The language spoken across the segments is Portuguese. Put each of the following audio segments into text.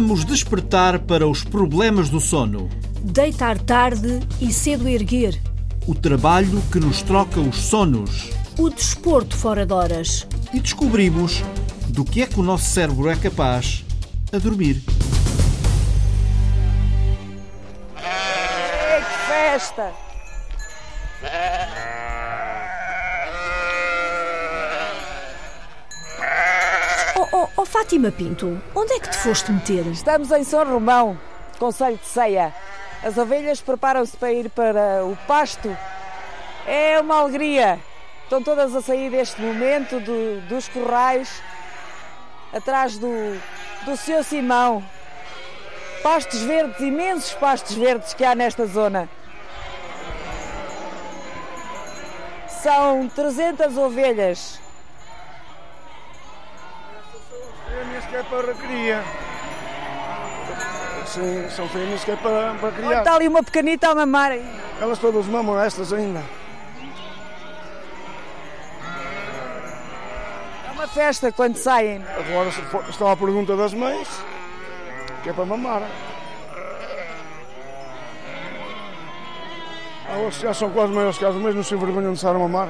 Vamos despertar para os problemas do sono. Deitar tarde e cedo erguer. O trabalho que nos troca os sonos. O desporto fora de horas. E descobrimos do que é que o nosso cérebro é capaz a dormir. Ei, que festa! Fátima Pinto, onde é que te foste meter? Estamos em São Romão, Conselho de Ceia. As ovelhas preparam-se para ir para o pasto. É uma alegria. Estão todas a sair deste momento do- dos corrais, atrás do, do Sr. Simão. Pastos verdes, imensos pastos verdes que há nesta zona. São 300 ovelhas. Que é para cria. Sim, são fêmeas que é para, para criar. Está ali uma pequenita a mamar. Elas todas mamam estas ainda. É uma festa quando saem. Agora estão à pergunta das mães, que é para mamar. Elas já são quase maiores que as mães, não se envergonham de estar a mamar.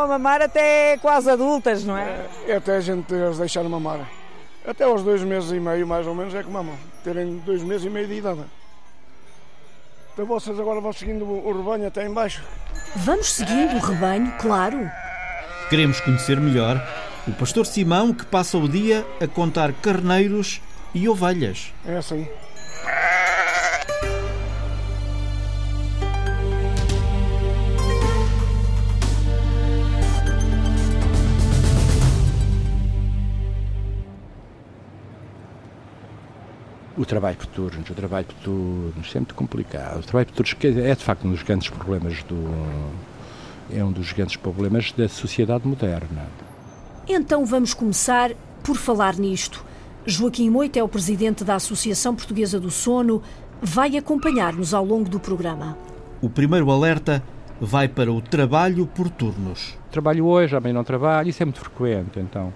A mamar até quase adultas, não é? É até a gente as deixar mamar. Até aos dois meses e meio, mais ou menos, é que mamam. Terem dois meses e meio de idade. Então vocês agora vão seguindo o rebanho até em baixo. Vamos seguindo o rebanho, claro. Queremos conhecer melhor o pastor Simão que passa o dia a contar carneiros e ovelhas. É assim. Trabalho por turnos, o trabalho por turnos, é muito complicado. O trabalho por turnos que é de facto um dos grandes problemas do. É um dos grandes problemas da sociedade moderna. Então vamos começar por falar nisto. Joaquim Moito é o presidente da Associação Portuguesa do Sono. Vai acompanhar-nos ao longo do programa. O primeiro alerta vai para o trabalho por turnos. Trabalho hoje, amanhã não trabalho, isso é muito frequente. Então,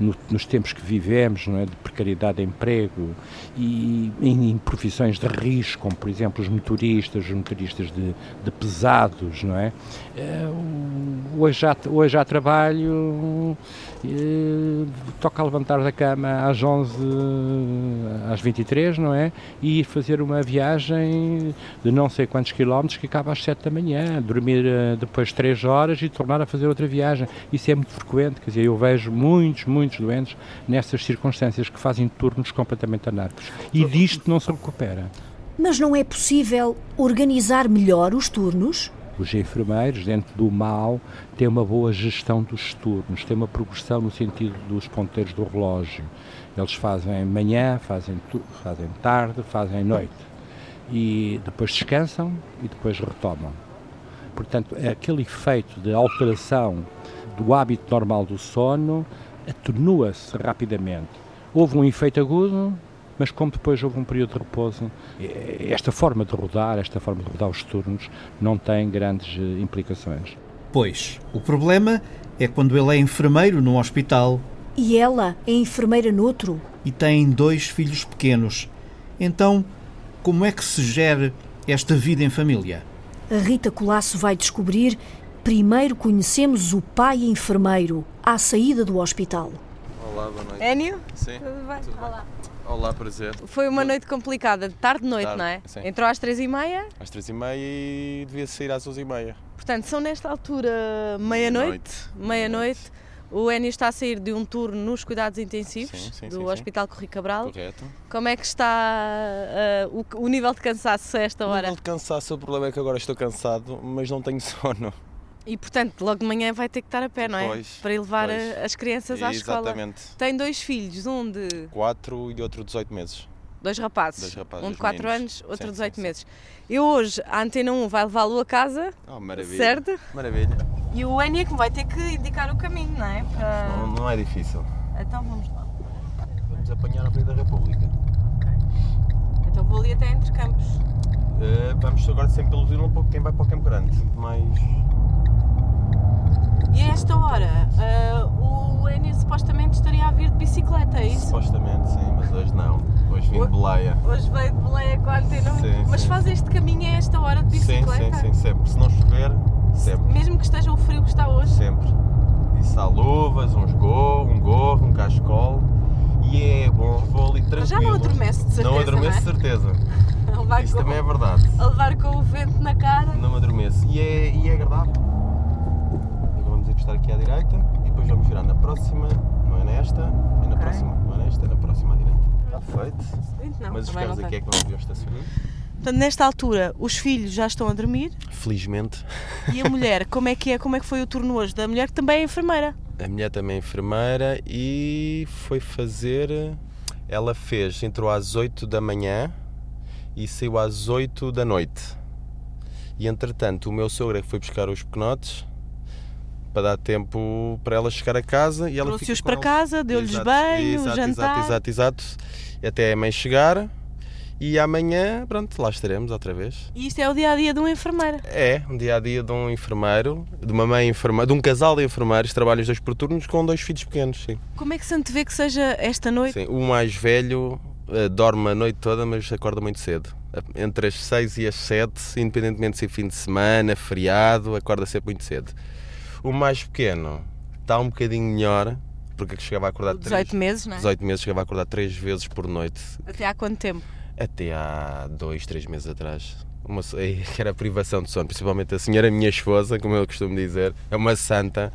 no- nos tempos que vivemos, não é, de precariedade de emprego e em, em profissões de risco, como por exemplo os motoristas, os motoristas de, de pesados, não é? Eh, hoje, há, hoje há trabalho, eh, toca levantar da cama às 11, às 23, não é? E ir fazer uma viagem de não sei quantos quilómetros que acaba às 7 da manhã, dormir eh, depois 3 horas e tornar a fazer outra viagem. Isso é muito frequente, quer dizer, eu vejo muitos, muitos doentes nessas circunstâncias que fazem turnos completamente anárquicos. E disto não se recupera. Mas não é possível organizar melhor os turnos? Os enfermeiros, dentro do mal, têm uma boa gestão dos turnos, têm uma progressão no sentido dos ponteiros do relógio. Eles fazem manhã, fazem, fazem tarde, fazem noite. E depois descansam e depois retomam. Portanto, é aquele efeito de alteração do hábito normal do sono atenua-se rapidamente. Houve um efeito agudo, mas como depois houve um período de repouso, eh, esta forma de rodar, esta forma de rodar os turnos, não tem grandes eh, implicações. Pois, o problema é quando ele é enfermeiro num hospital E ela é enfermeira noutro? e tem dois filhos pequenos. Então, como é que se gera esta vida em família? A Rita Colasso vai descobrir. Primeiro conhecemos o pai enfermeiro à saída do hospital. Olá, boa noite. Enio? Sim. Tudo bem? Tudo bem. Olá. Olá, prazer. Foi uma noite complicada, de tarde de noite, Tarde, não é? sim. Entrou às três e meia, Às três e meia e devia sair às onze e meia. portanto são nesta altura meia-noite. Meia-noite. O Enio está a sair de um turno nos cuidados intensivos Sim, sim, do sim. Hospital Corri Cabral. Correto. Como é que está ah, o, o nível de cansaço a esta O hora? nível de cansaço, o problema é que agora estou cansado, mas não tenho sono. E portanto, logo de manhã vai ter que estar a pé, não é? Pois, Para ir levar a- as crianças à escola. Exatamente. Tem dois filhos, um de Quatro e outro 18 meses. dois rapazes, Dois rapazes, um de dois 4 meninos. anos, outro de 18 sim, meses. Eu hoje, a Antena 1 vai levá-lo a casa, Oh, maravilha. certo? Maravilha. E o Enio é que me vai ter que indicar o caminho, não é? Para... Não, não é difícil. Então vamos lá. Vamos apanhar a Avenida da República. Então vou ali até entre campos. Eh, vamos agora sempre pelo Vila, um pouco quem vai para o Campo Grande. Mais. E esta hora, uh, o Enio supostamente estaria a vir de bicicleta, é isso? Supostamente sim, mas hoje não. Hoje vim de Beleia. Hoje veio de Beleia a um. Sim, Mas sim. faz este caminho a esta hora de Sim, bicicleta? sim, sim, sempre. Se não chover, sempre. Mesmo que esteja o frio que está hoje? Sempre. Isso há luvas, uns gorro, um gorro, um cachecol. E é bom, vou ali tranquilo. Mas já não adormece, de certeza, Não adormeço, é? certeza. A levar, Isso com, também é verdade. a levar com o vento na cara. Não adormeço. E é, e é agradável. Encostar aqui à direita e depois vamos virar na próxima, não é nesta, é na Ok. próxima, não é nesta, é na próxima à direita. Está feito. Não, Mas os carros não aqui é que não deviam estacionar. Portanto, nesta altura, os filhos já estão a dormir Felizmente. e a mulher, como é que é? Como é que foi o turno hoje? Da mulher que também é enfermeira. A mulher também é enfermeira e foi fazer. Ela fez, entrou às 8 da manhã e saiu às 8 da noite. E entretanto, o meu sogro é que foi buscar os pequenotes para dar tempo para ela chegar a casa e ela Trouxe-os para eles. casa, deu-lhes banho, exato, jantar. Exato, exato, exato. Até a mãe chegar e amanhã, pronto, lá estaremos outra vez. E isto é o dia a dia de uma enfermeira. É, um dia a dia de um enfermeiro, de uma mãe enfermeira, de um casal de enfermeiros, trabalham os dois por turnos com dois filhos pequenos, sim. Como é que se antevê que seja esta noite? sim. O mais velho eh, dorme a noite toda, mas acorda muito cedo. Entre as 6 e as 7, independentemente de ser fim de semana, feriado, acorda sempre muito cedo. O mais pequeno está um bocadinho melhor, porque chegava a acordar 18 três, meses, não é? 18 meses, chegava a acordar 3 vezes por noite, Até há quanto tempo? até há 2, 3 meses atrás. Uma, eh, que era privação de sono, principalmente a senhora, minha esposa, como eu costumo dizer, é uma santa,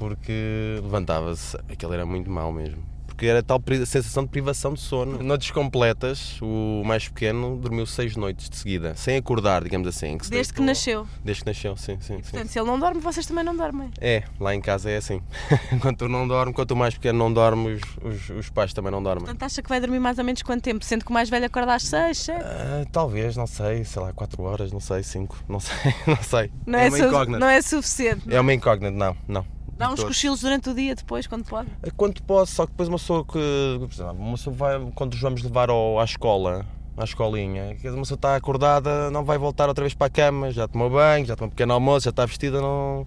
porque levantava-se, aquilo era muito mau mesmo. Porque era tal sensação de privação de sono. Noites completas, o mais pequeno dormiu seis noites de seguida, sem acordar, digamos assim. se Desde que nasceu. Desde que nasceu, sim, sim. sim. Portanto, se ele não dorme, vocês também não dormem. É, lá em casa é assim. enquanto tu não dorme, enquanto o mais pequeno não dorme, os, os, os pais também não dormem. Portanto, acha que vai dormir mais ou menos quanto tempo? Sendo que o mais velho acorda às 6, 7? Ah, talvez, não sei, sei lá, 4 horas, não sei, 5, não sei, não sei. Não, é é uma incógnita. não é suficiente. É uma incógnita, não, não. Dá uns todo. cochilos durante o dia depois, quando pode. Quando posso, só que depois uma pessoa que, por exemplo, uma pessoa vai, quando os vamos levar ao, à escola, à escolinha, dizer, uma pessoa está acordada, não vai voltar outra vez para a cama, já tomou banho, já tomou um pequeno almoço, já está vestida, não...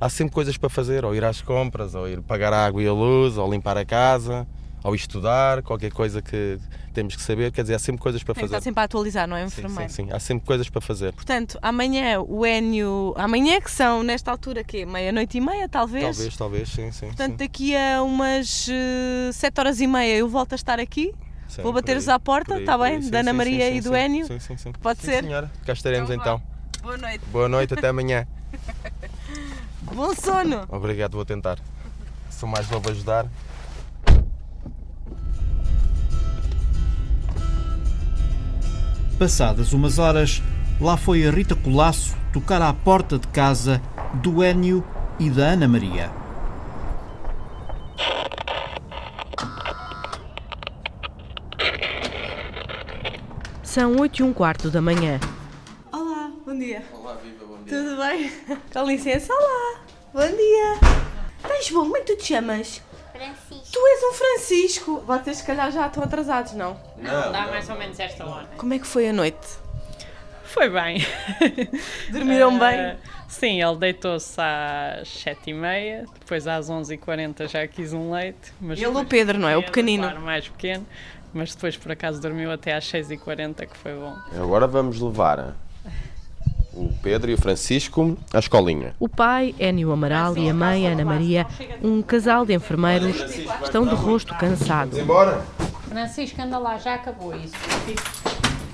Há sempre coisas para fazer, ou ir às compras, ou ir pagar a água e a luz, ou limpar a casa, ou estudar, qualquer coisa que temos que saber, quer dizer, há sempre coisas para Tem que fazer. estar sempre a atualizar, não é, Sim, enfermeiro? sim, sim, há sempre coisas para fazer. Portanto, amanhã o Enio. Amanhã que são, nesta altura, quê? Meia-noite e meia, talvez? Talvez, talvez, sim, sim. Portanto, sim. daqui a umas 7 horas e meia eu volto a estar aqui. Sim, vou bater-vos à porta, tá aí, bem? sim, Da Ana sim, Maria sim, e do sim, Enio? Sim, sim, sim. Pode Sim, ser? senhora, cá estaremos Então então. Boa noite. Boa noite, até amanhã. Bom sono! Obrigado, vou tentar. Sou mais novo ajudar. Passadas umas horas, lá foi a Rita Colasso tocar à porta de casa do Énio e da Ana Maria. São 8 e um quarto da manhã. Olá, bom dia. Olá, viva, bom dia. Tudo bem? Com licença, olá. Bom dia. Tens bom, como é que tu te chamas? Francisco. Tu és um Francisco. Vocês se calhar já estão atrasados, não? Dá mais ou menos esta hora. Como é que foi a noite? Foi bem. Dormiram bem? Ah, sim, ele deitou-se às 7h30, depois às 11h40 já quis um leite. Mas Ele, o Pedro, não é? O pequenino. Claro, mais pequeno. Mas depois por acaso dormiu até às 6h40, que foi bom. Agora vamos levar o Pedro e o Francisco à escolinha. O pai, Énio Amaral, e a mãe, Ana Maria, um casal de enfermeiros, estão de rosto cansado. Embora? Francisco, anda lá, já acabou isso.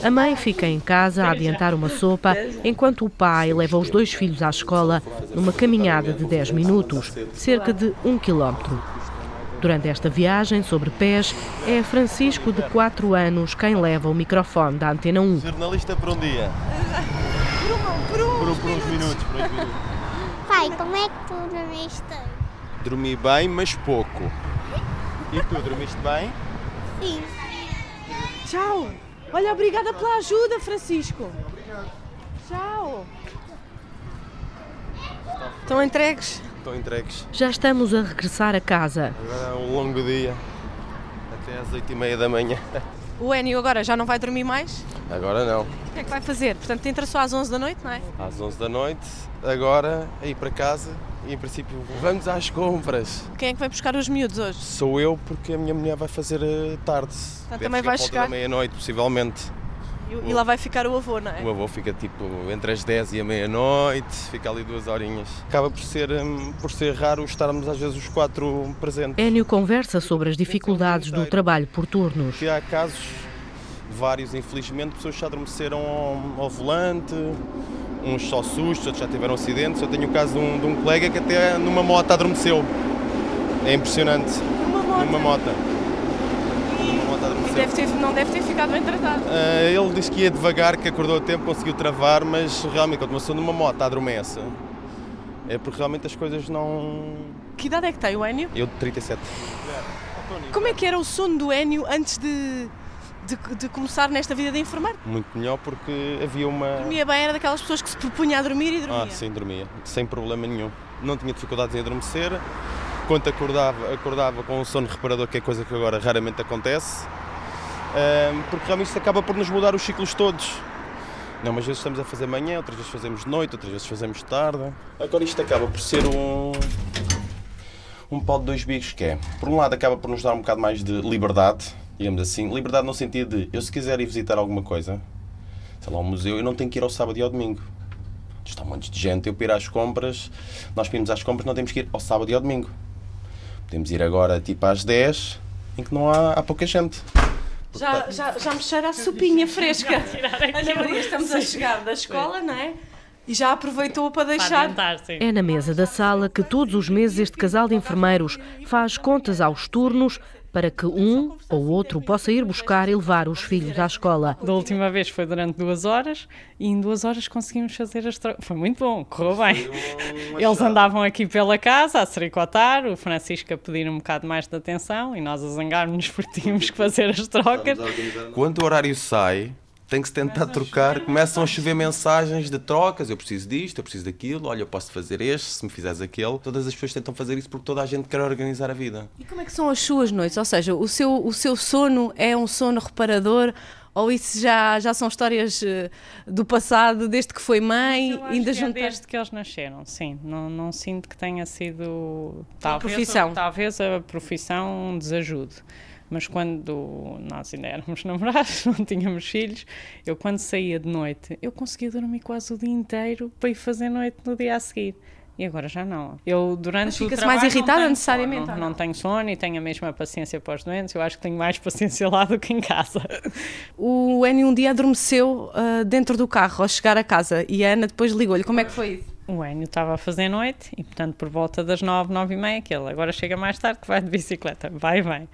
A mãe fica em casa a adiantar uma sopa, enquanto o pai leva os dois filhos à escola numa caminhada de 10 minutos, cerca de um quilómetro. Durante esta viagem sobre pés, é Francisco, de 4 anos, quem leva o microfone da Antena 1. Jornalista por um dia. Por, um, por uns minutos, por uns minutos. Pai, como é que tu dormiste? Dormi bem, mas pouco. E tu, dormiste bem? Sim. Tchau! Olha, obrigada pela ajuda, Francisco. Tchau! Estão entregues? Estão entregues. Já estamos a regressar a casa. Agora é um longo dia. Até às oito e meia da manhã. O Enio agora já não vai dormir mais? Agora não. O que é que vai fazer? Portanto, entra só às 11 da noite, não é? Às 11 da noite, agora a ir para casa e em princípio vamos às compras. Quem é que vai buscar os miúdos hoje? Sou eu porque a minha mulher vai fazer eh, tarde. Deve também vai chegar? da meia-noite, possivelmente. E, e lá vai ficar o avô, não é? O avô fica tipo entre as 10 e a meia-noite, fica ali duas horinhas. Acaba por ser, hum, por ser raro estarmos às vezes os quatro presentes. Enio conversa sobre as dificuldades do trabalho por turnos. Que há casos, vários infelizmente, pessoas que já adormeceram ao, ao volante, uns só sustos, outros já tiveram acidentes. Eu tenho o caso de um, de um colega que até numa moto adormeceu. É impressionante. Numa moto? Numa moto. Numa moto E adormeceu. deve ter, não deve ter ficado bem tratado. Ah, ele disse que ia devagar, que acordou a tempo, conseguiu travar, mas realmente quando uma pessoa numa moto adormece, é porque realmente as coisas não. Que idade é que tem o Enio? Eu de 37. Como é que era o sono do Enio antes de, de, de começar nesta vida de enfermeiro? Muito melhor porque havia uma. Dormia bem, era daquelas pessoas que se propunha a dormir e dormia. Ah, sim, dormia, sem problema nenhum. Não tinha dificuldades em adormecer. Quando acordava, acordava com um sono reparador, que é coisa que agora raramente acontece. Porque realmente isto acaba por nos mudar os ciclos todos. Não, umas vezes estamos a fazer manhã, outras vezes fazemos noite, outras vezes fazemos tarde. Agora isto acaba por ser um, um pau de dois bicos que é, por um lado acaba por nos dar um bocado mais de liberdade, digamos assim. Liberdade no sentido de, eu se quiser ir visitar alguma coisa, sei lá, um museu, eu não tenho que ir ao sábado e ao domingo. Está um monte de gente, eu para às compras, nós para às compras não temos que ir ao sábado e ao domingo. Podemos ir agora tipo às 10, em que não há, há pouca gente. Já, já, já me cheira a sopinha fresca. Ana Maria, estamos a chegar da escola, não é? E já aproveitou para deixar. É na mesa da sala que todos os meses este casal de enfermeiros faz contas aos turnos para que um ou outro possa ir buscar e levar os filhos à escola. Da última vez foi durante duas horas e em duas horas conseguimos fazer as trocas. Foi muito bom, correu bem. Eles andavam aqui pela casa a sericotar, o Francisco a pedir um bocado mais de atenção e nós a zangarmos-nos porque tínhamos que fazer as trocas. Quando o horário sai, tem que se tentar trocar, começam a chover mensagens de trocas, eu preciso disto, eu preciso daquilo, olha, eu posso fazer este, se me fizeres aquele. Todas as pessoas tentam fazer isso porque toda a gente quer organizar a vida. E como é que são as suas noites? Ou seja, o seu, o seu sono é um sono reparador? Ou isso já, já são histórias eh, do passado, desde que foi mãe, Eu ainda que é desde que eles nasceram, sim. Não, não sinto que tenha sido talvez, profissão. talvez a profissão um desajude. Mas quando nós ainda éramos namorados, não tínhamos filhos, eu quando saía de noite, eu conseguia dormir quase o dia inteiro para ir fazer noite no dia a seguir. E agora já não. Eu durante Mas o fica-se trabalho mais irritada necessariamente, sono, Não, não? tenho sono e tenho a mesma paciência para os doentes. Eu acho que tenho mais paciência lá do que em casa. O Enio um dia adormeceu ah, dentro do carro ao chegar a casa e a Ana depois ligou-lhe. Como é que foi isso? O Enio estava a fazer noite e, portanto, por volta das nove, nove e meia, que ele agora chega mais tarde, que vai de bicicleta, vai vem.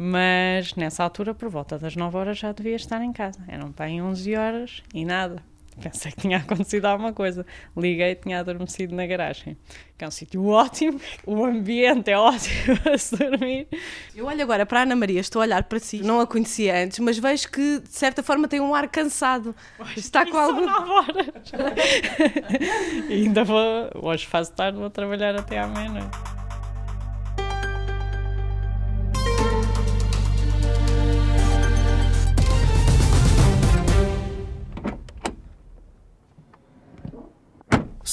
Mas nessa altura, por volta das nove horas, já devia estar em casa. Eram bem 11 horas e nada. Pensei que tinha acontecido alguma coisa. Liguei e tinha adormecido na garagem. Que é um sítio ótimo, o ambiente é ótimo a se dormir. Eu olho agora para a Ana Maria, estou a olhar para si. Não a conhecia antes, mas vejo que de certa forma tem um ar cansado. Está com algum. Horas. ainda vou, hoje faço tarde, vou trabalhar até à meia-noite.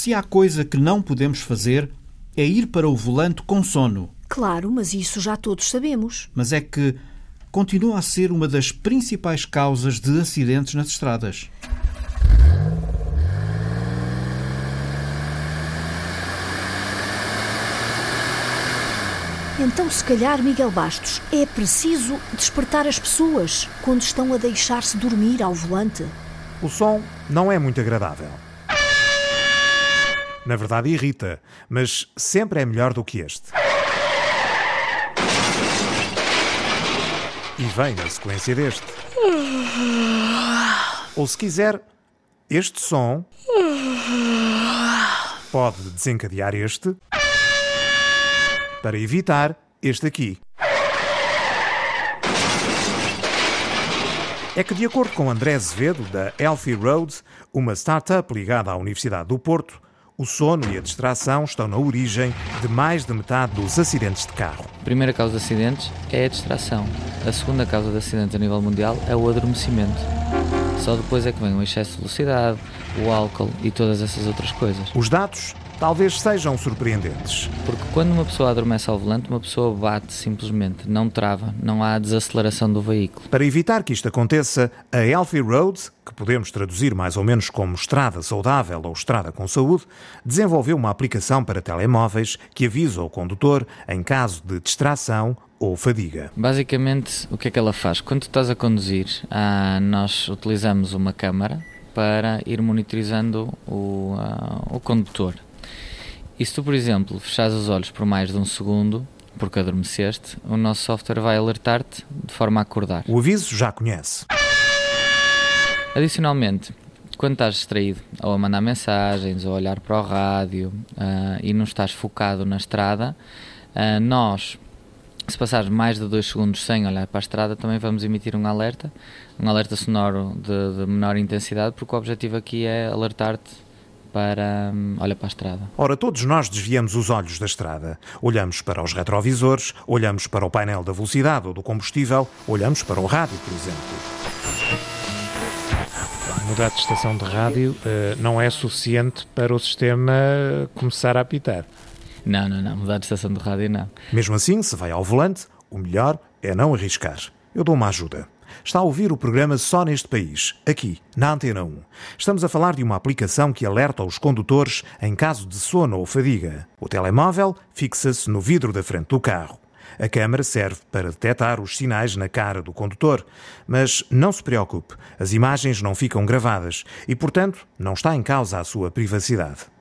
Se há coisa que não podemos fazer, é ir para o volante com sono. Claro, mas isso já todos sabemos. Mas é que continua a ser uma das principais causas de acidentes nas estradas. Então, se calhar, Miguel Bastos, é preciso despertar as pessoas quando estão a deixar-se dormir ao volante. O som não é muito agradável. Na verdade, irrita, mas sempre é melhor do que este. E vem na sequência deste. Ou se quiser, este som pode desencadear este para evitar este aqui. É que, de acordo com André Azevedo, da Healthy Road, uma startup ligada à Universidade do Porto, o sono e a distração estão na origem de mais de metade dos acidentes de carro. A primeira causa de acidentes é a distração. A segunda causa de acidentes a nível mundial é o adormecimento. Só depois é que vem o excesso de velocidade, o álcool e todas essas outras coisas. Os dados talvez sejam surpreendentes. Porque quando uma pessoa adormece ao volante, uma pessoa bate simplesmente, não trava, não há desaceleração do veículo. Para evitar que isto aconteça, a Healthy Road, que podemos traduzir mais ou menos como estrada saudável ou estrada com saúde, desenvolveu uma aplicação para telemóveis que avisa o condutor em caso de distração ou fadiga. Basicamente, o que é que ela faz? Quando estás a conduzir, ah, nós utilizamos uma câmara para ir monitorizando o, ah, o condutor. E se tu, por exemplo, fechares os olhos por mais de um segundo, porque adormeceste, o nosso software vai alertar-te de forma a acordar. O aviso já conhece. Adicionalmente, quando estás distraído, ou a mandar mensagens, ou a olhar para o rádio uh, e não estás focado na estrada, uh, nós, se passares mais de dois segundos sem olhar para a estrada, também vamos emitir um alerta, um alerta sonoro de, de menor intensidade, porque o objetivo aqui é alertar-te para hum, olha para a estrada. Ora, todos nós desviamos os olhos da estrada. Olhamos para os retrovisores, olhamos para o painel da velocidade ou do combustível, olhamos para o rádio, por exemplo. Mudar de estação de rádio uh, não é suficiente para o sistema começar a apitar. Não, não, não. Mudar de estação de rádio não. Mesmo assim, se vai ao volante, o melhor é não arriscar. Eu dou uma ajuda. Está a ouvir o programa Só Neste País, aqui, na Antena 1. Estamos a falar de uma aplicação que alerta os condutores em caso de sono ou fadiga. O telemóvel fixa-se no vidro da frente do carro. A câmara serve para detectar os sinais na cara do condutor, mas não se preocupe, as imagens não ficam gravadas e, portanto, não está em causa a sua privacidade.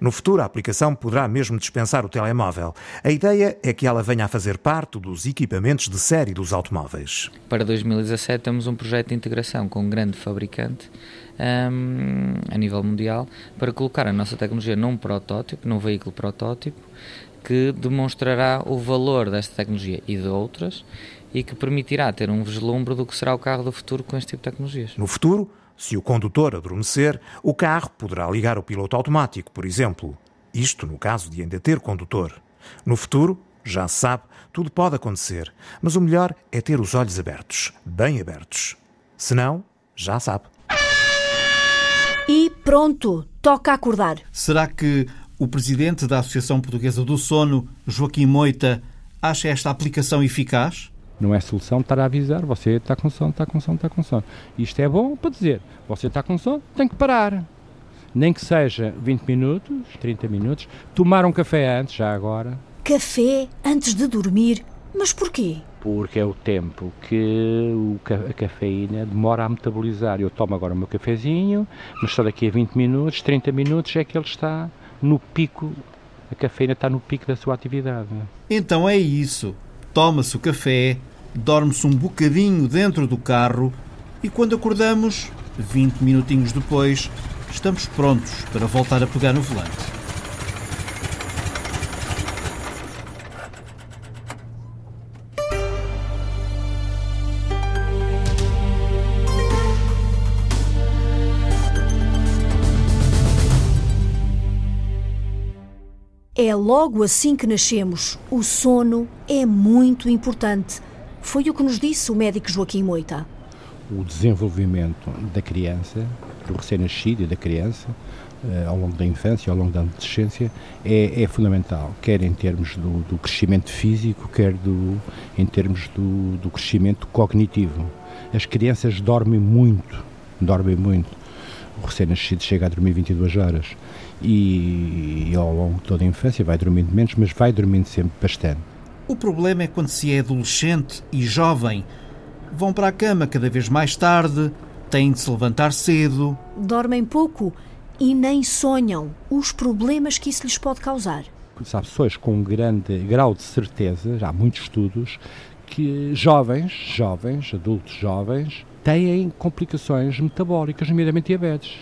No futuro, a aplicação poderá mesmo dispensar o telemóvel. A ideia é que ela venha a fazer parte dos equipamentos de série dos automóveis. Para 2017 temos um projeto de integração com um grande fabricante um, a nível mundial para colocar a nossa tecnologia num protótipo, num veículo protótipo, que demonstrará o valor desta tecnologia e de outras e que permitirá ter um vislumbre do que será o carro do futuro com este tipo de tecnologias. No futuro, se o condutor adormecer, o carro poderá ligar o piloto automático, por exemplo. Isto no caso de ainda ter condutor. No futuro, já se sabe, tudo pode acontecer, mas o melhor é ter os olhos abertos, bem abertos. Se não, já sabe. E pronto, toca acordar. Será que o presidente da Associação Portuguesa do Sono, Joaquim Moita, acha esta aplicação eficaz? Não é solução estar a avisar, você está com sono, está com sono, está com sono. Isto é bom para dizer, você está com sono, tem que parar. Nem que seja 20 minutos, 30 minutos, tomar um café antes, já agora. Café antes de dormir? Mas porquê? Porque é o tempo que a cafeína demora a metabolizar. Eu tomo agora o meu cafezinho, mas só daqui a 20 minutos, 30 minutos é que ele está no pico, a cafeína está no pico da sua atividade. Então é isso. Toma-se o café, dorme-se um bocadinho dentro do carro e quando acordamos, 20 minutinhos depois, estamos prontos para voltar a pegar no volante. É logo assim que nascemos. O sono é muito importante. Foi o que nos disse o médico Joaquim Moita. O desenvolvimento da criança, do recém-nascido e da criança, eh, ao longo da infância, ao longo da adolescência, é, é fundamental, quer em termos do, do, crescimento físico, quer do, em termos do, do crescimento cognitivo. As crianças dormem muito, dormem muito. O recém-nascido chega a dormir 22 horas e, e ao longo de toda a infância vai dormindo menos, mas vai dormindo sempre bastante. O problema é quando se é adolescente e jovem. Vão para a cama cada vez mais tarde, têm de se levantar cedo. Dormem pouco e nem sonham os problemas que isso lhes pode causar. Há pessoas com um grande grau de certeza, já há muitos estudos, que jovens, jovens, adultos jovens, têm complicações metabólicas, nomeadamente diabetes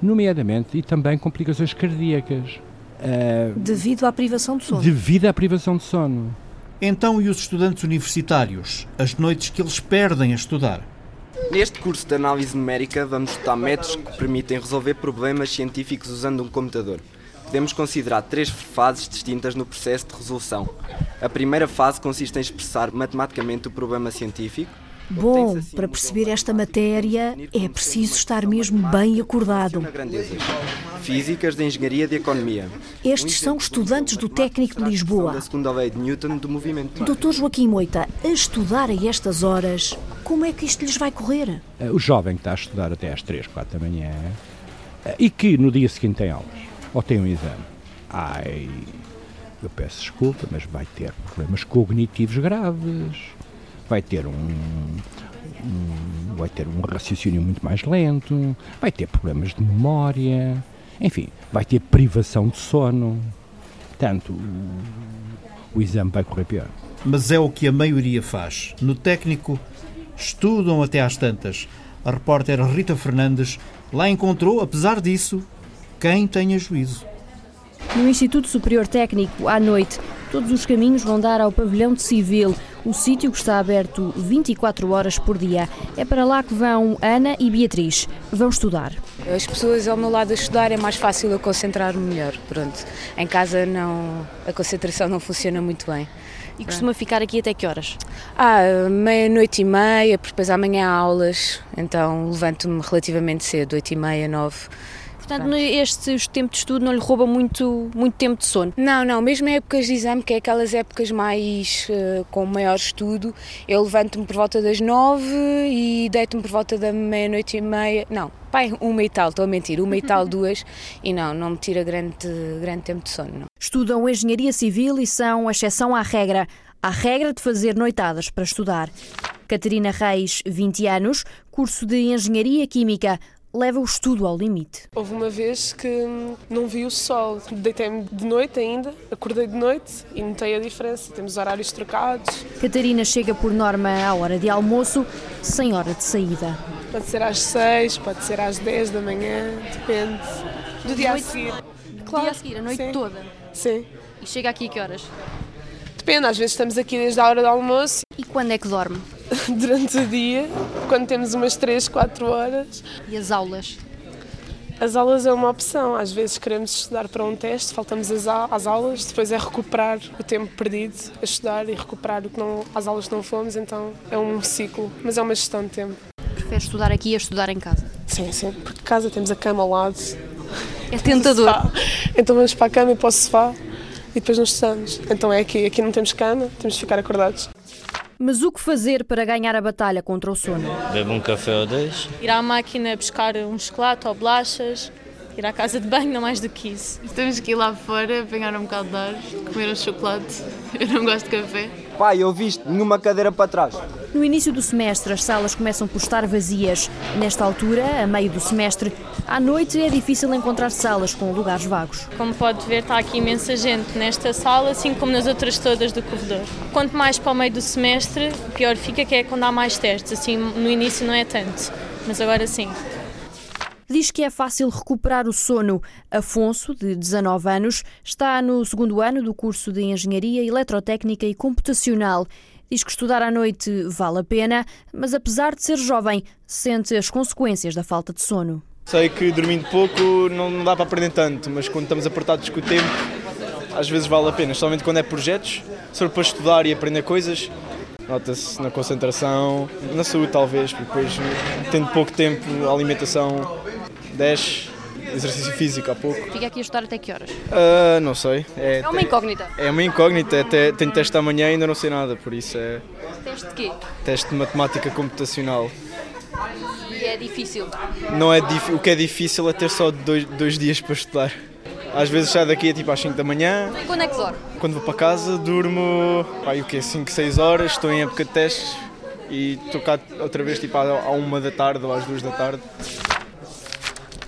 nomeadamente e também complicações cardíacas. Uh, devido à privação de sono. Devido à privação de sono. Então, e os estudantes universitários? As noites que eles perdem a estudar? Neste curso de análise numérica, vamos estudar métodos que permitem resolver problemas científicos usando um computador. podemos considerar três fases distintas no processo de resolução. A primeira fase consiste em expressar matematicamente o problema científico. Bom, para perceber esta matéria é preciso estar mesmo bem acordado. Físicas de Engenharia de Economia. Estes são estudantes do Técnico de Lisboa. Da segunda lei de Newton do movimento. Doutor Joaquim Moita, a estudar a estas horas, como é que isto lhes vai correr? O jovem que está a estudar até às 3, 4 da manhã e que no dia seguinte tem aulas ou tem um exame, ai, eu peço desculpa, mas vai ter problemas cognitivos graves, vai ter um, um, vai ter um raciocínio muito mais lento, vai ter problemas de memória, enfim, vai ter privação de sono. Portanto, o, o exame vai correr pior. Mas é o que a maioria faz. No técnico, estudam até às tantas. A repórter Rita Fernandes lá encontrou, apesar disso, quem tenha juízo. No Instituto Superior Técnico, à noite, todos os caminhos vão dar ao pavilhão de civil, o sítio que está aberto 24 horas por dia. É para lá que vão Ana e Beatriz. Vão estudar. As pessoas ao meu lado a estudar é mais fácil eu concentrar-me melhor. Pronto. Em casa não, a concentração não funciona muito bem. E costuma ficar aqui até que horas? Ah, meia-noite e meia, porque depois amanhã há aulas, então levanto-me relativamente cedo, oito e meia, nove. Portanto, este, este tempo de estudo não lhe rouba muito, muito tempo de sono? Não, não, mesmo em épocas de exame, que é aquelas épocas mais uh, com maior estudo, eu levanto-me por volta das nove e deito-me por volta da meia-noite e meia. Não, pai, uma e tal, estou a mentir, uma e tal, duas, e não, não me tira grande, grande tempo de sono. Não. Estudam Engenharia Civil e são a exceção à regra. Há regra de fazer noitadas para estudar. Catarina Reis, 20 anos, curso de Engenharia Química leva o estudo ao limite. Houve uma vez que não vi o sol, deitei-me de noite ainda, acordei de noite e notei a diferença, temos horários trocados. Catarina chega por norma à hora de almoço, sem hora de saída. Pode ser às 6, pode ser às 10 da manhã, depende do dia noite, a seguir. Claro. Dia a seguir, a noite Sim. toda? Sim. E chega aqui a que horas? Depende, às vezes estamos aqui desde a hora do almoço. E quando é que dorme? Durante o dia, quando temos umas 3, 4 horas. E as aulas? As aulas é uma opção. Às vezes queremos estudar para um teste, faltamos às, às aulas, depois é recuperar o tempo perdido a estudar e recuperar o que não, as aulas que não fomos, então é um ciclo, mas é uma gestão de tempo. Prefere estudar aqui a estudar em casa? Sim, sim, porque casa temos a cama ao lado. É tentador. Então vamos para a cama e para o sofá e depois não estudamos. Então é aqui, aqui não temos cama, temos de ficar acordados. Mas o que fazer para ganhar a batalha contra o sono? Bebe um café ou dois. Ir à máquina buscar um chocolate ou bolachas, ir à casa de banho, não mais do que isso. Temos que ir lá fora, apanhar um bocado de ar, comer um chocolate. Eu não gosto de café. Pai, eu viste nenhuma cadeira para trás. No início do semestre, as salas começam por estar vazias. Nesta altura, a meio do semestre, à noite é difícil encontrar salas com lugares vagos. Como pode ver, está aqui imensa gente nesta sala, assim como nas outras todas do corredor. Quanto mais para o meio do semestre, pior fica, que é quando há mais testes. Assim, no início não é tanto, mas agora sim. Diz que é fácil recuperar o sono. Afonso, de 19 anos, está no segundo ano do curso de Engenharia Eletrotécnica e Computacional. Diz que estudar à noite vale a pena, mas apesar de ser jovem, sente as consequências da falta de sono. Sei que dormindo pouco não dá para aprender tanto, mas quando estamos apertados com o tempo, às vezes vale a pena, especialmente quando é projetos. Se para estudar e aprender coisas, nota-se na concentração, na saúde talvez, porque depois, tendo pouco tempo, a alimentação desce, exercício físico há pouco. Fica aqui a estudar até que horas? Uh, não sei. É, é uma incógnita. É uma incógnita, até, tenho teste amanhã e ainda não sei nada, por isso é... Teste de quê? Teste de matemática computacional. E é difícil? Não é dif... O que é difícil é ter só dois, dois dias para estudar. Às vezes saio daqui tipo às 5 da manhã. E quando é que dorme? Quando vou para casa, durmo pá, o quê? 5, 6 horas, estou em época de testes e estou cá outra vez tipo à 1 da tarde ou às 2 da tarde.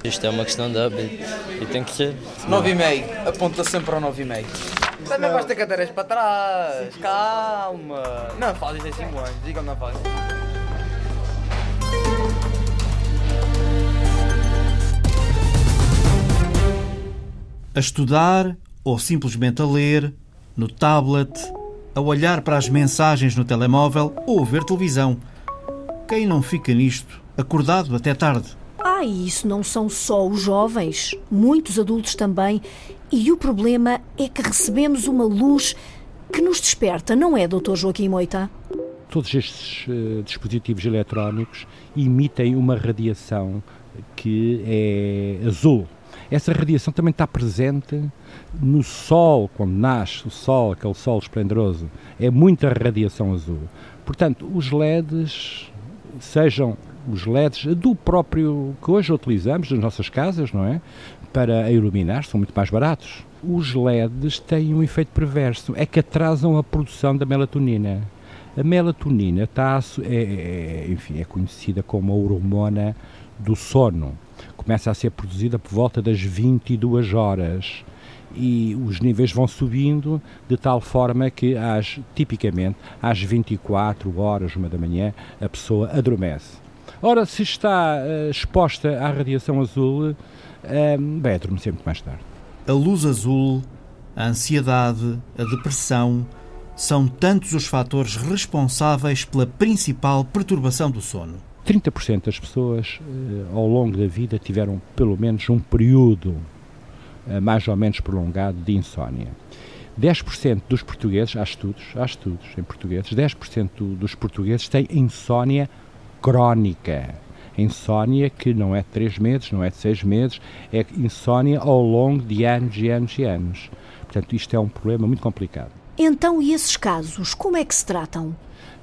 Isto é uma questão de hábito e tem que ser. 9 e meio, aponta sempre ao 9 e meio. Também vais ter cadeiras para trás, calma. Não fazes em 5 anos, diga-me não fazes. A estudar ou simplesmente a ler, no tablet, a olhar para as mensagens no telemóvel ou a ver televisão. Quem não fica nisto, acordado até tarde? Ah, e isso não são só os jovens, muitos adultos também. E o problema é que recebemos uma luz que nos desperta, não é, Dr. Joaquim Moita? Todos estes uh, dispositivos eletrónicos emitem uma radiação que é azul. Essa radiação também está presente no Sol, quando nasce o Sol, aquele Sol esplendoroso. É muita radiação azul. Portanto, os LEDs, sejam os LEDs do próprio que hoje utilizamos nas nossas casas, não é? Para iluminar, são muito mais baratos. Os LEDs têm um efeito perverso, é que atrasam a produção da melatonina. A melatonina está, é, é, enfim, é conhecida como a hormona do sono. Começa a ser produzida por volta das 22 horas e os níveis vão subindo de tal forma que às, tipicamente às 24 horas, uma da manhã, a pessoa adormece. Ora, se está uh, exposta à radiação azul, uh, vai adormecer muito mais tarde. A luz azul, a ansiedade, a depressão são tantos os fatores responsáveis pela principal perturbação do sono. 30% das pessoas uh, ao longo da vida tiveram pelo menos um período uh, mais ou menos prolongado de insónia. 10% dos portugueses, há estudos, há estudos em portugueses, 10% dos portugueses têm insónia crónica. Insónia que não é de 3 meses, não é de 6 meses, é insónia ao longo de anos e anos e anos. Portanto, isto é um problema muito complicado. Então, e esses casos, como é que se tratam?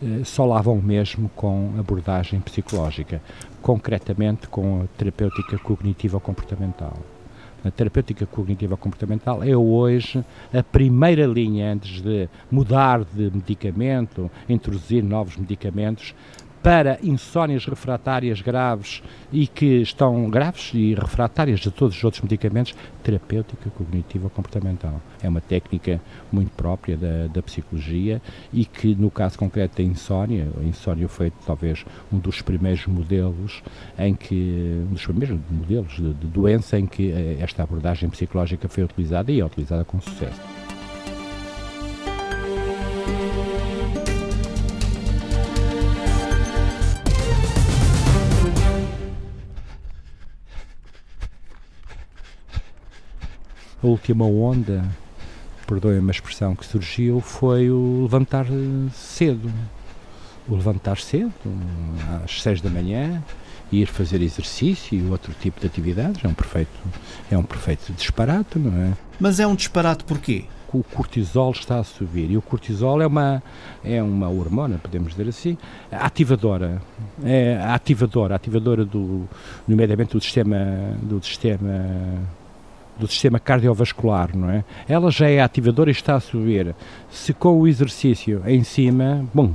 Eh, só lá vão mesmo com abordagem psicológica, concretamente com a terapêutica cognitiva comportamental. A terapêutica cognitiva comportamental é hoje a primeira linha antes de mudar de medicamento, introduzir novos medicamentos, para insónias refratárias graves e que estão graves e refratárias de todos os outros medicamentos, terapêutica cognitiva comportamental. É uma técnica muito própria da, da psicologia e que, no caso concreto da insónia, a insónia foi talvez um dos primeiros modelos em que, um dos primeiros modelos de, de doença em que eh, esta abordagem psicológica foi utilizada e é utilizada com sucesso. A última onda, perdoem-me a expressão que surgiu, foi o levantar cedo. O levantar cedo, às seis da manhã, ir fazer exercício e outro tipo de atividades, é um perfeito, é um perfeito disparate, não é? Mas é um disparate porquê? O cortisol está a subir e o cortisol é uma, é uma hormona, podemos dizer assim, ativadora. É ativadora, ativadora do, nomeadamente do sistema, do sistema do sistema cardiovascular, não é? Ela já é ativadora e está a subir. Se com o exercício em cima, bom,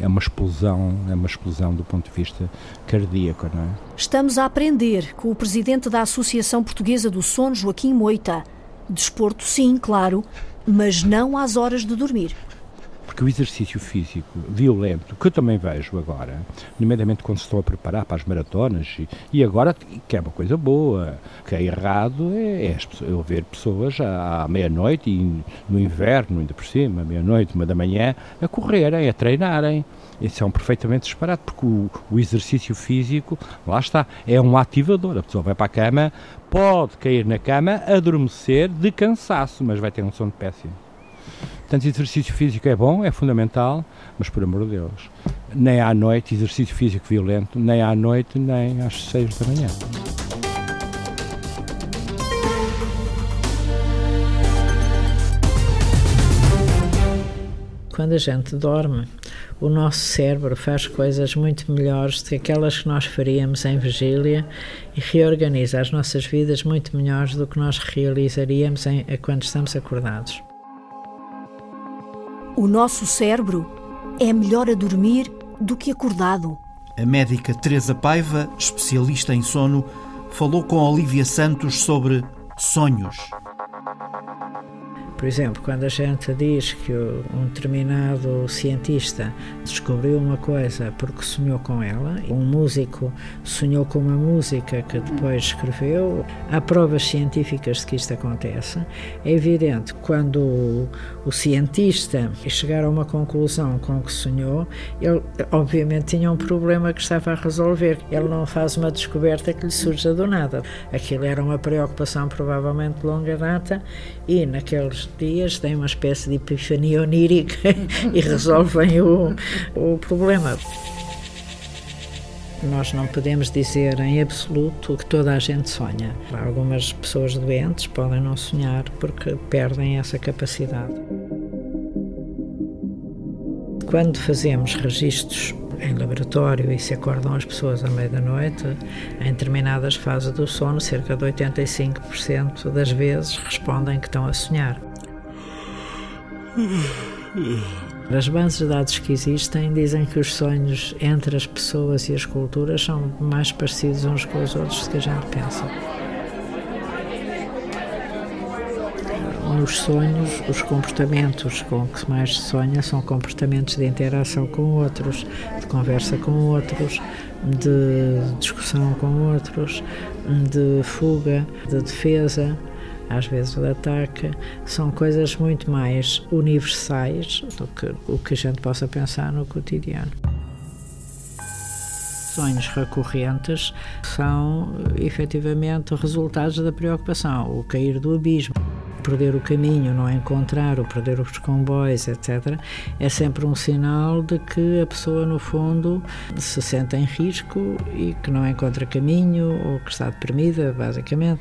é uma explosão, é uma explosão do ponto de vista cardíaco, não é? Estamos a aprender com o presidente da Associação Portuguesa do Sono, Joaquim Moita. Desporto, sim, claro, mas não às horas de dormir porque o exercício físico violento, que eu também vejo agora, nomeadamente quando se estão a preparar para as maratonas, e, e agora, que é uma coisa boa, que é errado, é, é eu ver pessoas à, à meia-noite, e no inverno, ainda por cima, meia-noite, uma da manhã, a correrem, a treinarem. Isso é um perfeitamente disparado, porque o, o, exercício físico, lá está, é um ativador. A pessoa vai para a cama, pode cair na cama, adormecer de cansaço, mas vai ter um sono péssimo. Portanto, exercício físico é bom, é fundamental, mas por amor de Deus, nem à noite, exercício físico violento, nem à noite, nem às seis da manhã. Quando a gente dorme, o nosso cérebro faz coisas muito melhores do que aquelas que nós faríamos em vigília e reorganiza as nossas vidas muito melhores do que nós realizaríamos em, quando estamos acordados. O nosso cérebro é melhor a dormir do que acordado. A médica Teresa Paiva, especialista em sono, falou com Olivia Santos sobre sonhos. Por exemplo, quando a gente diz que um determinado cientista descobriu uma coisa porque sonhou com ela, um músico sonhou com uma música que depois escreveu, há provas científicas de que isto acontece. É evidente quando o, cientista chegar a uma conclusão com que sonhou, ele obviamente tinha um problema que estava a resolver. Ele não faz uma descoberta que lhe surja do nada. Aquilo era uma preocupação provavelmente de longa data e naqueles dias tem uma espécie de epifania onírica e resolvem o, o problema. Nós não podemos dizer em absoluto que toda a gente sonha. Algumas pessoas doentes podem não sonhar porque perdem essa capacidade. Quando fazemos registros em laboratório e se acordam as pessoas à meia-noite, em determinadas fases do sono, cerca de 85% das vezes respondem que estão a sonhar. As bases de dados que existem dizem que os sonhos entre as pessoas e as culturas são mais parecidos uns com os outros do que a gente pensa. Nos sonhos, os comportamentos com que mais se sonha são comportamentos de interação com outros, de conversa com outros, de discussão com outros, de fuga, de defesa às vezes de ataque, são coisas muito mais universais do que o que a gente possa pensar no cotidiano. Sonhos recorrentes são efetivamente resultados da preocupação, o cair do abismo perder o caminho, não encontrar, ou perder os comboios, etc., é sempre um sinal de que a pessoa, no fundo, se sente em risco e que não encontra caminho ou que está deprimida, basicamente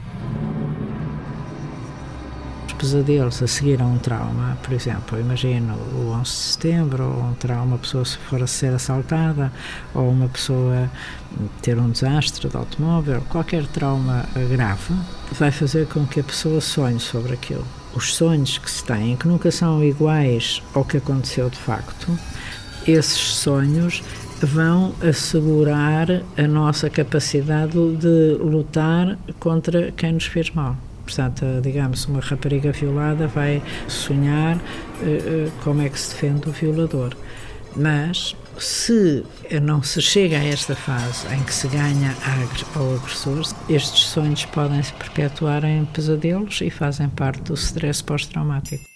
pesadelos a seguir a um trauma, por exemplo, imagino o 11 de setembro, ou um trauma, uma pessoa se for a ser assaltada, ou uma pessoa ter um desastre de automóvel, qualquer trauma grave, vai fazer com que a pessoa sonhe sobre aquilo. Os sonhos que se têm, que nunca são iguais ao que aconteceu de facto, esses sonhos vão assegurar a nossa capacidade de lutar contra quem nos fez mal. Portanto, digamos, uma rapariga violada vai sonhar uh, como é que se defende o violador. Mas se não se chega a esta fase em que se ganha ao agressor, estes sonhos podem se perpetuar em pesadelos e fazem parte do stress pós-traumático.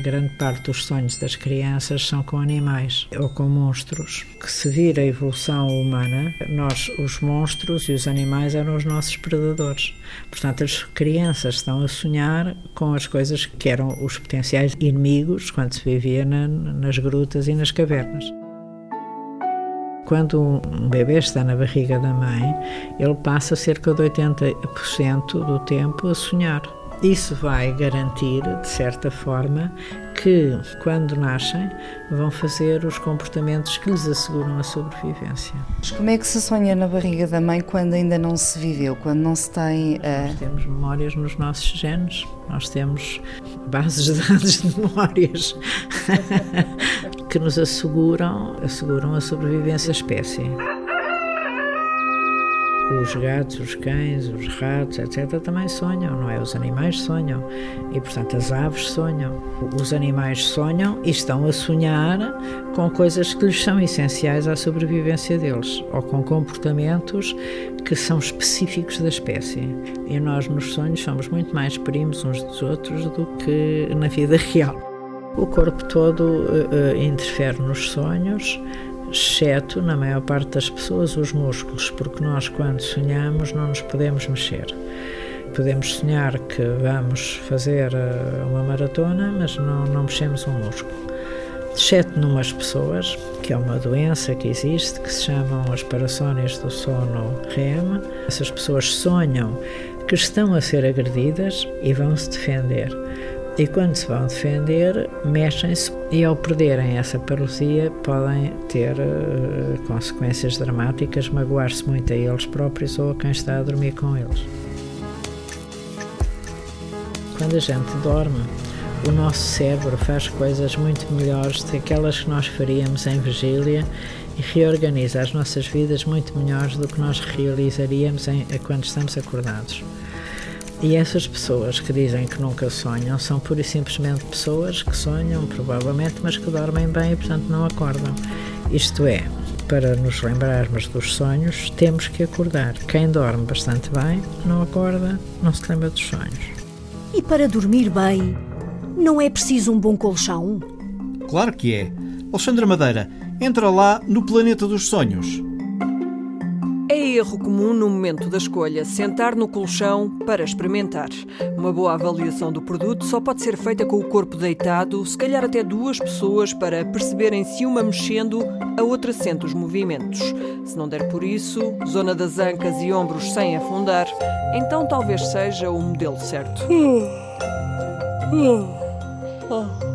Grande parte dos sonhos das crianças são com animais ou com monstros. Que se vir a evolução humana, nós, os monstros e os animais eram os nossos predadores. Portanto, as crianças estão a sonhar com as coisas que eram os potenciais inimigos quando se vivia na, nas grutas e nas cavernas. Quando um bebê está na barriga da mãe, ele passa cerca de 80% do tempo a sonhar. Isso vai garantir, de certa forma, que quando nascem vão fazer os comportamentos que lhes asseguram a sobrevivência. Mas como é que se sonha na barriga da mãe quando ainda não se viveu, quando não se tem. Uh... Nós temos memórias nos nossos genes, nós temos bases de dados de memórias que nos asseguram, asseguram a sobrevivência da espécie os gatos, os cães, os ratos, etc., também sonham, não é? Os animais sonham e, portanto, as aves sonham. Os animais sonham e estão a sonhar com coisas que lhes são essenciais à sobrevivência deles ou com comportamentos que são específicos da espécie. E nós, nos sonhos, somos muito mais primos uns dos outros do que na vida real. O corpo todo uh, uh, interfere nos sonhos exceto, na maior parte das pessoas, os músculos, porque nós, quando sonhamos, não nos podemos mexer. Podemos sonhar que vamos fazer eh, uma maratona, mas não, não mexemos um músculo. Exceto numas pessoas, que é uma doença que existe, que se chamam as parações do sono REM. Essas pessoas sonham que estão a ser agredidas e vão se defender e quando se vão defender, mexem-se e ao perderem essa paralisia podem ter uh, consequências dramáticas, magoar-se muito a eles próprios ou a quem está a dormir com eles. Quando a gente dorme, o nosso cérebro faz coisas muito melhores do que aquelas que nós faríamos em vigília e reorganiza as nossas vidas muito melhores do que nós realizaríamos em, quando estamos acordados. E essas pessoas que dizem que nunca sonham são pura e simplesmente pessoas que sonham, provavelmente, mas que dormem bem e, portanto, não acordam. Isto é, para nos lembrarmos dos sonhos, temos que acordar. Quem dorme bastante bem, não acorda, não se lembra dos sonhos. E para dormir bem, não é preciso um bom colchão? Claro que é. Alexandra Madeira, entra lá no Planeta dos Sonhos. Erro comum no momento da escolha sentar no colchão para experimentar. Uma boa avaliação do produto só pode ser feita com o corpo deitado, se calhar até duas pessoas, para perceberem se uma mexendo, a outra sente os movimentos. Se não der por isso, zona das ancas e ombros sem afundar, então talvez seja o modelo certo.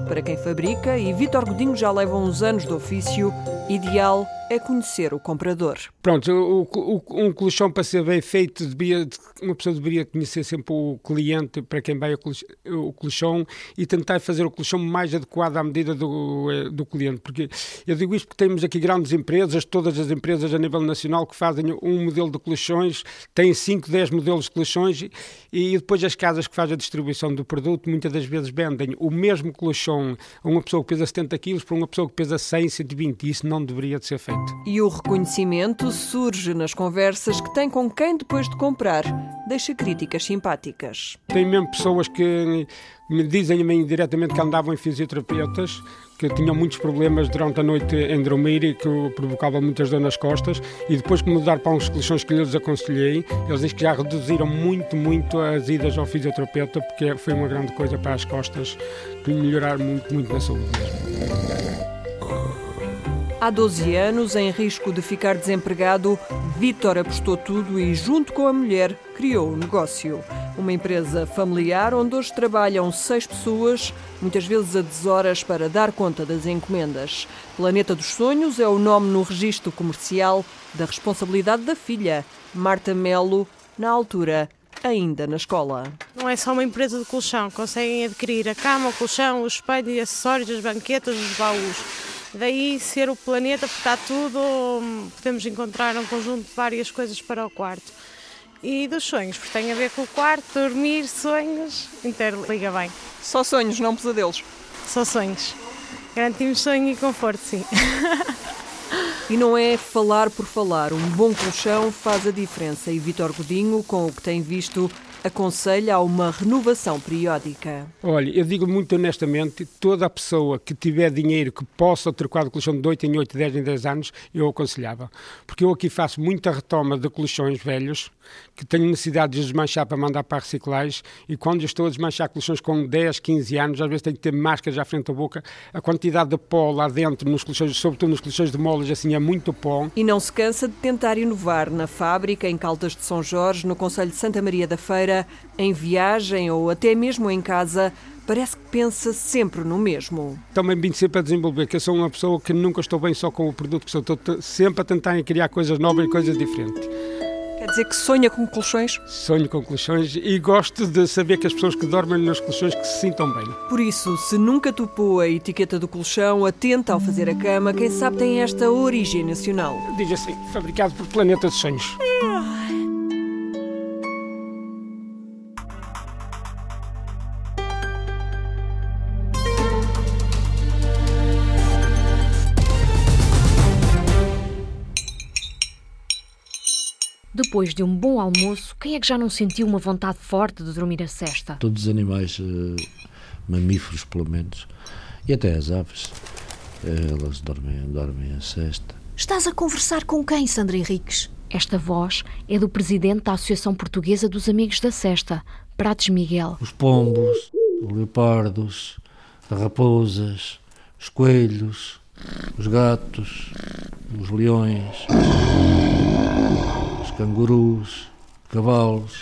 Para quem fabrica, e Vitor Godinho já leva uns anos de ofício, ideal é conhecer o comprador. Pronto, o, o, um colchão para ser bem feito, devia, uma pessoa deveria conhecer sempre o cliente para quem vai o colchão e tentar fazer o colchão mais adequado à medida do, eh, do cliente. Porque eu digo isto porque temos aqui grandes empresas, todas as empresas a nível nacional que fazem um modelo de colchões, têm 5, 10 modelos de colchões e, e depois as casas que fazem a distribuição do produto muitas das vezes vendem o mesmo colchão a uma pessoa que pesa 70 quilos para uma pessoa que pesa 100, 120 e isso não deveria de ser feito. E o reconhecimento surge nas conversas que tem com quem depois de comprar deixa críticas simpáticas. Tem mesmo pessoas que me dizem a mim diretamente que andavam em fisioterapeutas, que tinham muitos problemas durante a noite em dormir e que provocava muitas dores nas costas e depois que mudar para uns colchões que lhes aconselhei, eles dizem que já reduziram muito, muito as idas ao fisioterapeuta porque foi uma grande coisa para as costas que melhoraram muito, muito na saúde mesmo. Há 12 anos, em risco de ficar desempregado, Vítor apostou tudo e, junto com a mulher, criou o negócio. Uma empresa familiar onde hoje trabalham seis pessoas, muitas vezes a deshoras para dar conta das encomendas. Planeta dos Sonhos é o nome no registro comercial da responsabilidade da filha, Marta Melo, na altura ainda na escola. Não é só uma empresa de colchão, conseguem adquirir a cama, o colchão, o espelho e acessórios, as banquetas, os baús Daí ser o planeta, porque está tudo, podemos encontrar um conjunto de várias coisas para o quarto. E dos sonhos, porque tem a ver com o quarto, dormir, sonhos, interliga bem. Só sonhos, não pesadelos? Só sonhos. Garantimos sonho e conforto, sim. E não é falar por falar. Um bom colchão faz a diferença. E Vitor Godinho, com o que tem visto, aconselha a uma renovação periódica. Olha, eu digo muito honestamente, toda a pessoa que tiver dinheiro que possa trocar de colchão de 8 em 8, 10 em 10 anos, eu aconselhava. Porque eu aqui faço muita retoma de colchões velhos, que tenho necessidade de desmanchar para mandar para reciclagem, e quando eu estou a desmanchar colchões com 10, 15 anos, às vezes tenho que ter máscaras à frente da boca, a quantidade de pó lá dentro, nos colchões, sobretudo nos colchões de molas, assim, é muito pó. E não se cansa de tentar inovar na fábrica, em Caldas de São Jorge, no Conselho de Santa Maria da Feira, em viagem ou até mesmo em casa, parece que pensa sempre no mesmo. Também vim sempre a desenvolver, que eu sou uma pessoa que nunca estou bem só com o produto que sou, estou sempre a tentar criar coisas novas e coisas diferentes. Quer dizer que sonha com colchões? Sonho com colchões e gosto de saber que as pessoas que dormem nos colchões que se sintam bem. Por isso, se nunca topou a etiqueta do colchão, atenta ao fazer a cama, quem sabe tem esta origem nacional. Diz assim, fabricado por Planeta de Sonhos. Depois de um bom almoço, quem é que já não sentiu uma vontade forte de dormir a cesta? Todos os animais, uh, mamíferos pelo menos, e até as aves, elas dormem, dormem a cesta. Estás a conversar com quem, Sandra Henriques? Esta voz é do presidente da Associação Portuguesa dos Amigos da Cesta, Prates Miguel. Os pombos, os leopardos, as raposas, os coelhos, os gatos, os leões cangurus, cavalos.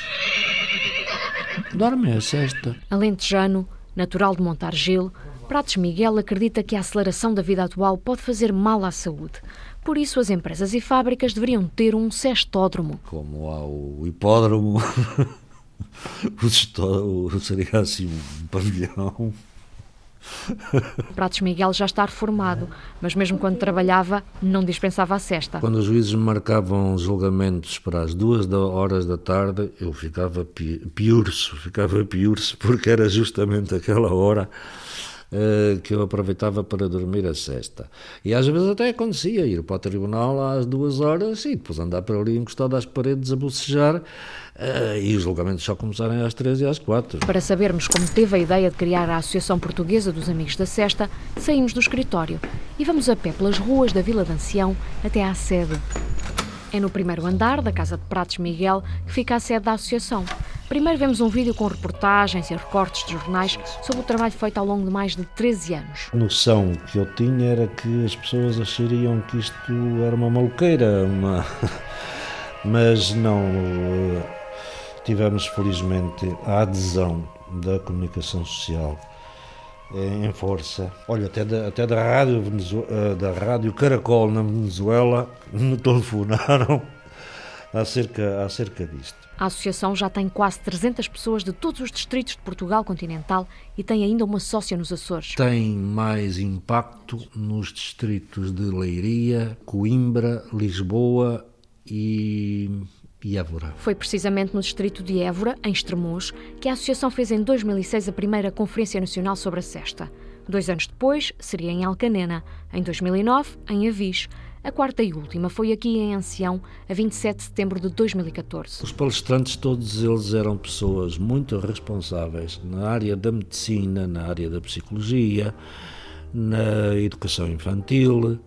Dormem a cesta. Alentejano, natural de Montargil, Pratos Miguel acredita que a aceleração da vida atual pode fazer mal à saúde. Por isso, as empresas e fábricas deveriam ter um cestódromo. Como há o hipódromo, o, cestó, seria assim um pavilhão Pratos Miguel já está reformado, mas mesmo quando trabalhava, não dispensava a cesta. Quando os juízes marcavam julgamentos para as duas horas da tarde, eu ficava piurso, ficava piurso, porque era justamente aquela hora que eu aproveitava para dormir a sesta. E às vezes até acontecia ir para o tribunal às duas horas e depois andar para ali encostado às paredes a bocejar uh, e os julgamentos só começarem às três e às quatro. Para sabermos como teve a ideia de criar a Associação Portuguesa dos Amigos da Sesta, saímos do escritório e vamos a pé pelas ruas da Vila de Ancião até à sede. É no primeiro andar da Casa de Pratos Miguel que fica a sede da associação. Primeiro vemos um vídeo com reportagens e recortes de jornais sobre o trabalho feito ao longo de mais de 13 anos. A noção que eu tinha era que as pessoas achariam que isto era uma maluqueira, uma... mas não. Tivemos felizmente a adesão da comunicação social em força. Olha, até da, até da, rádio, eh, da rádio Caracol na Venezuela me telefonaram acerca, acerca disto. A associação já tem quase 300 pessoas de todos os distritos de Portugal continental e tem ainda uma sócia nos Açores. Tem mais impacto nos distritos de Leiria, Coimbra, Lisboa e e Évora. Foi precisamente no distrito de Évora, em Estremoz, que a associação fez em 2006 a primeira Conferência Nacional sobre a Cesta. Dois anos depois, seria em Alcanena. Em 2009, em Avis. A quarta e última foi aqui em Ancião, a 27 de setembro de 2014. Os palestrantes, todos eles eram pessoas muito responsáveis na área da medicina, na área da psicologia, na educação infantil,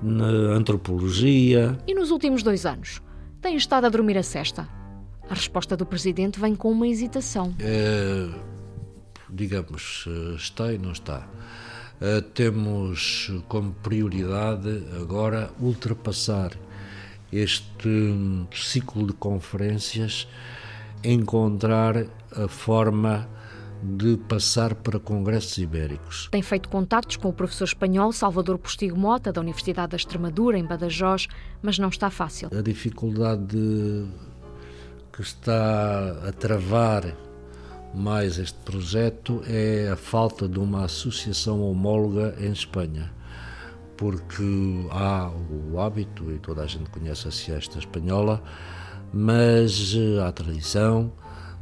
na antropologia. E nos últimos dois anos? Tem estado a dormir a cesta? A resposta do presidente vem com uma hesitação. É, digamos, está e não está. Uh, temos como prioridade agora ultrapassar este ciclo de conferências, encontrar a forma de passar para congressos ibéricos. Tem feito contactos com o professor espanhol Salvador Postigo Mota, da Universidade da Extremadura, em Badajoz, mas não está fácil. A dificuldade que está a travar mais este projeto é a falta de uma associação homóloga em Espanha, porque há o hábito, e toda a gente conhece a siesta espanhola, mas há tradição,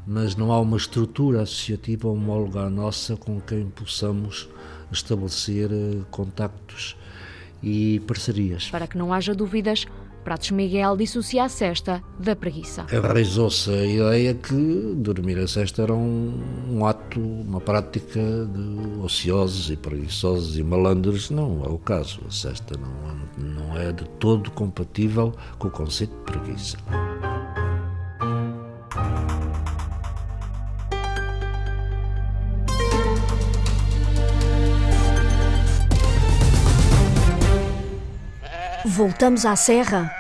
mas não há uma estrutura associativa homóloga à nossa com quem possamos estabelecer eh, contactos e parcerias. Para que não haja dúvidas, Pratos Miguel dissocia a cesta da preguiça. Realizou-se a ideia que dormir a cesta era um, um, ato, uma prática de ociosos e preguiçosos e malandros. Não é o caso. A cesta não, não é de todo compatível com o conceito de preguiça. Voltamos à serra.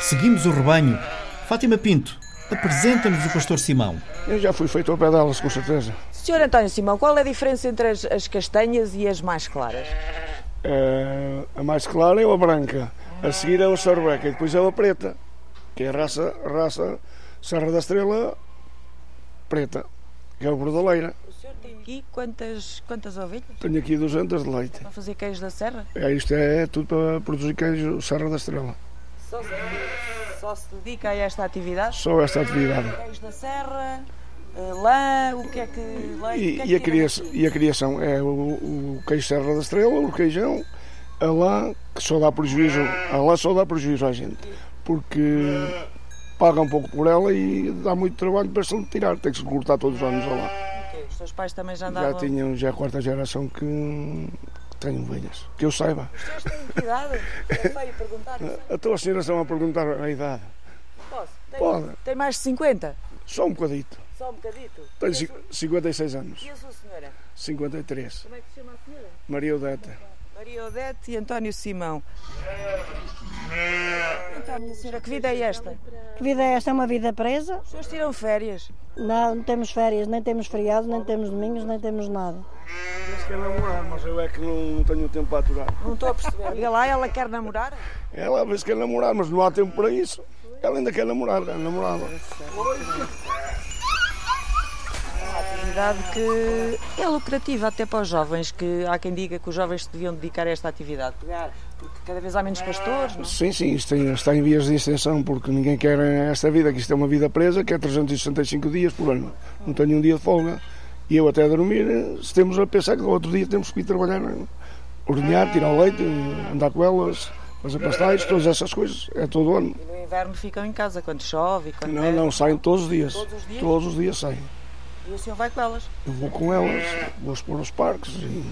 Seguimos o rebanho. Fátima Pinto, apresenta-nos o pastor Simão. Eu já fui feito ao pé delas, com certeza. Senhor António Simão, qual é a diferença entre as, as castanhas e as mais claras? É, a mais clara é a branca, a seguir é a sorbeca e depois é a preta, que é a raça, raça Serra da Estrela preta, que é a bordaleira aqui quantas, quantas ovelhas? Tenho aqui 200 de leite. Para fazer queijo da serra? É, isto é tudo para produzir queijo Serra da Estrela. Só se, só se dedica a esta atividade? Só esta atividade. Queijo da serra, eh, lã, o que é que... Leite, e, que é e, a criação, e a criação é o, o queijo Serra da Estrela, o queijão, a lã, que só dá prejuízo, a lã só dá prejuízo à gente, porque paga um pouco por ela e dá muito trabalho para se tirar, tem que se cortar todos os anos a lã. Os teus pais também já andavam? Já tinham, já é a quarta geração que, que tem ovelhas. Que eu saiba. Os teus têm que idade? É feio perguntar. A tua senhora estão a perguntar a idade. Posso? Tem, Pode. Tem mais de 50? Só um bocadito. Só um bocadito? Tenho 56 anos. E a sua senhora? 53. Como é que se chama a senhora? Maria Odete. Maria Odete e António Simão. Então, minha senhora, que vida é esta? Que vida é esta? É uma vida presa? Os senhores tiram férias? Não, não temos férias, nem temos feriados, nem temos domingos, nem temos nada. Diz que quer namorar, mas eu é que não tenho tempo para aturar. Não estou a perceber. E lá ela quer namorar? Ela às vezes quer namorar, mas não há tempo para isso. Ela ainda quer namorar, quer namorada. Atividade que é lucrativa até para os jovens, que há quem diga que os jovens se deviam dedicar a esta atividade. Porque cada vez há menos pastores, não? Sim, sim, isto está em vias de extensão, porque ninguém quer esta vida, que isto é uma vida presa, que é 365 dias por ano. Não tenho um dia de folga. E eu até a dormir, se temos a pensar que no outro dia temos que ir trabalhar, ordenhar, tirar o leite, andar com elas, fazer pastéis, todas essas coisas, é todo o ano. E no inverno ficam em casa, quando chove? Quando não, não, saem todos os dias. Todos os dias? Todos os dias saem. E o senhor vai com elas? Eu vou com elas, vou expor os parques e,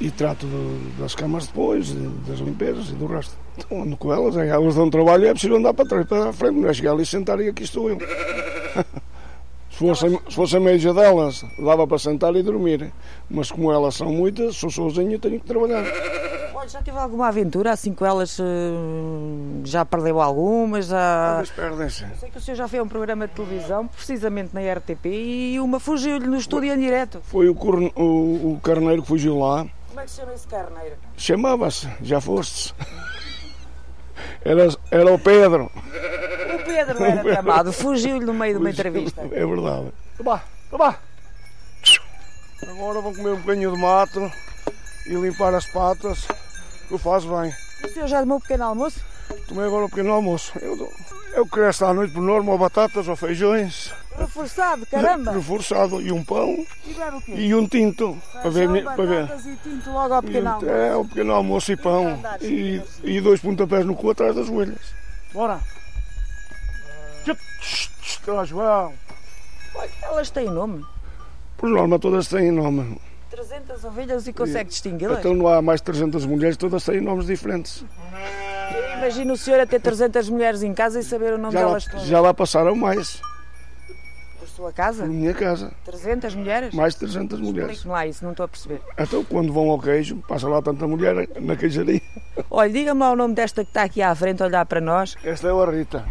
e trato de, das camas depois, de, das limpezas e do resto. Então ando com elas, é, elas dão trabalho e é preciso andar para trás, para a frente, não é chegar ali e sentar e aqui estou eu. Se fosse, se fosse a média delas, dava para sentar e dormir. Mas como elas são muitas, sou sozinho, tenho que trabalhar. Olha, já teve alguma aventura assim com elas? Já perdeu algumas? Já... perdem-se. Sei que o senhor já fez um programa de televisão, precisamente na RTP, e uma fugiu-lhe no estúdio em direto. Foi o, corno, o, o carneiro que fugiu lá. Como é que se chama esse carneiro? Chamava-se, já foste. Era, era o Pedro. O Pedro era tramado, fugiu-lhe no meio de uma entrevista. É verdade. Agora vou comer um bocadinho de mato e limpar as patas, eu faço bem. O senhor já tomou um pequeno almoço? Tomei agora um pequeno almoço. Eu, eu cresço à noite por norma, ou batatas ou feijões. Reforçado, caramba! Reforçado, e um pão. E bebe o quê? E um tinto. Para ver, para ver. e tinto logo ao pequeno almoço. É, o pequeno almoço e pão. E, e dois pontapés no cu atrás das orelhas. Bora! Olha, João! Elas têm nome? Por norma, todas têm nome. 300 ovelhas e consegue distingui-las? Então não há mais 300 mulheres, todas têm nomes diferentes. Imagina o senhor a ter 300 mulheres em casa e saber o nome já delas lá, todas. Já lá passaram mais. Por sua casa? Por minha casa. 300 mulheres? Mais 300 mulheres. Explique, não há isso, não estou a perceber. Então quando vão ao queijo, passa lá tanta mulher na queijaria. Olha, diga-me lá o nome desta que está aqui à frente a olhar para nós. Esta é a Rita.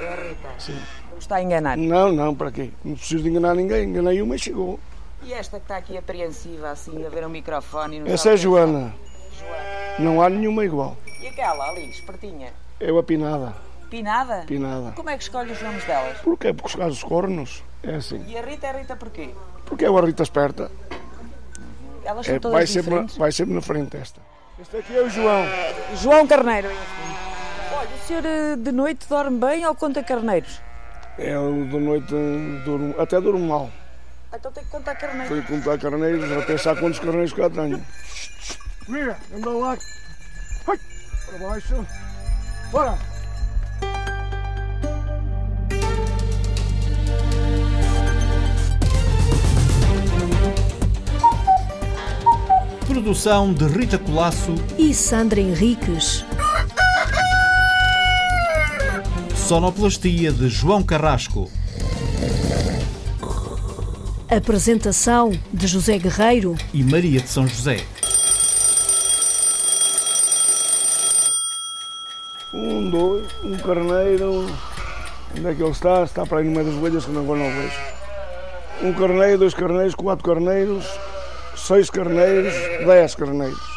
É a Rita? Sim. Não está a enganar? Não, não, para quê? Não preciso de enganar ninguém. Enganei uma e chegou. E esta que está aqui apreensiva, assim, a ver um microfone? E não Essa é a Joana. Joana. Não há nenhuma igual. E aquela ali, espertinha? É a Pinada. Pinada? Pinada. Como é que escolhe os nomes delas? Porquê? Porque os casos cornos. É assim. E a Rita é Rita porquê? Porque é uma Rita esperta. Elas são é, todas vai diferentes? Sempre, vai sempre na frente esta. Este aqui é o João. João Carneiro. Olha, o senhor eh, de noite dorme bem ou conta carneiros? É, o de noite durmo, até durmo mal. Então tem que contar carneiros. Tenho que contar carneiros, a pensar quantos carneiros cá tenho. Mira, anda lá. Vai, para baixo. Bora. Produção de Rita Colasso e Sandra Henriques. Sonoplastia de João Carrasco. Apresentação de José Guerreiro e Maria de São José. Um, dois, um carneiro. Onde é que ele está? Está para aí no meio das ovelhas que não agora não vejo. Um carneiro, dois carneiros, quatro carneiros, seis carneiros, dez carneiros.